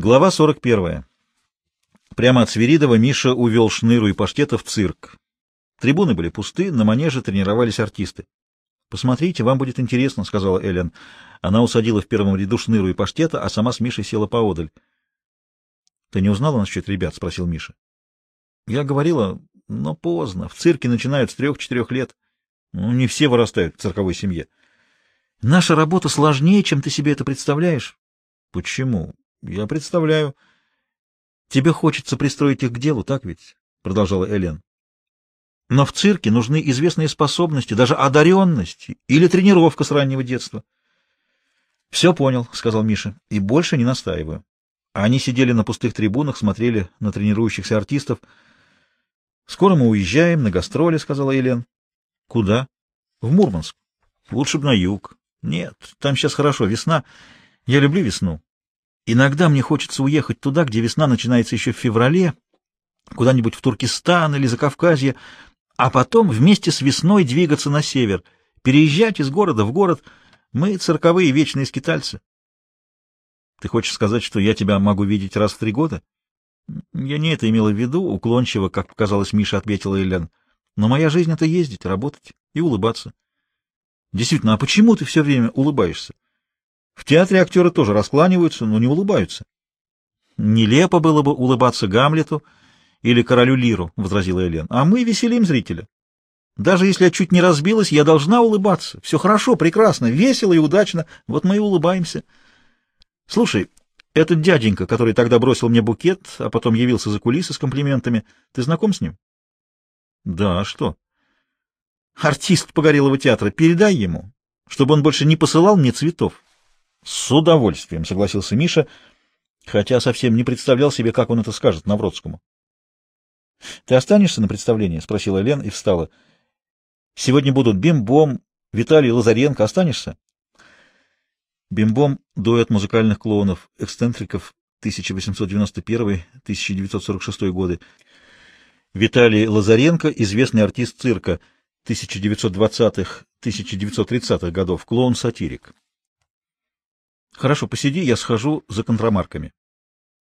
Глава 41. Прямо от Свиридова Миша увел Шныру и Паштета в цирк. Трибуны были пусты, на манеже тренировались артисты. «Посмотрите, вам будет интересно», — сказала Эллен. Она усадила в первом ряду Шныру и Паштета, а сама с Мишей села поодаль. «Ты не узнала насчет ребят?» — спросил Миша. «Я говорила, но поздно. В цирке начинают с трех-четырех лет. Ну, не все вырастают в цирковой семье. Наша работа сложнее, чем ты себе это представляешь». «Почему?» Я представляю. Тебе хочется пристроить их к делу, так ведь? Продолжала Элен. Но в цирке нужны известные способности, даже одаренность или тренировка с раннего детства. Все понял, сказал Миша, и больше не настаиваю. Они сидели на пустых трибунах, смотрели на тренирующихся артистов. Скоро мы уезжаем на гастроли, сказала Елен. Куда? В Мурманск. Лучше бы на юг. Нет, там сейчас хорошо, весна. Я люблю весну. Иногда мне хочется уехать туда, где весна начинается еще в феврале, куда-нибудь в Туркестан или Закавказье, а потом вместе с весной двигаться на север, переезжать из города в город. Мы цирковые вечные скитальцы. Ты хочешь сказать, что я тебя могу видеть раз в три года? Я не это имела в виду, уклончиво, как показалось Миша, ответила Елен. Но моя жизнь — это ездить, работать и улыбаться. Действительно, а почему ты все время улыбаешься? В театре актеры тоже раскланиваются, но не улыбаются. Нелепо было бы улыбаться Гамлету или королю Лиру, — возразила Элен. А мы веселим зрителя. Даже если я чуть не разбилась, я должна улыбаться. Все хорошо, прекрасно, весело и удачно. Вот мы и улыбаемся. Слушай, этот дяденька, который тогда бросил мне букет, а потом явился за кулисы с комплиментами, ты знаком с ним? Да, а что? Артист Погорелого театра, передай ему, чтобы он больше не посылал мне цветов. С удовольствием, согласился Миша, хотя совсем не представлял себе, как он это скажет Навродскому. Ты останешься на представлении? спросила Лен и встала. Сегодня будут Бимбом, Виталий Лазаренко. Останешься? Бимбом — дуэт музыкальных клоунов, эксцентриков 1891-1946 годы. Виталий Лазаренко — известный артист цирка 1920-1930-х годов, клоун-сатирик. Хорошо, посиди, я схожу за контрамарками.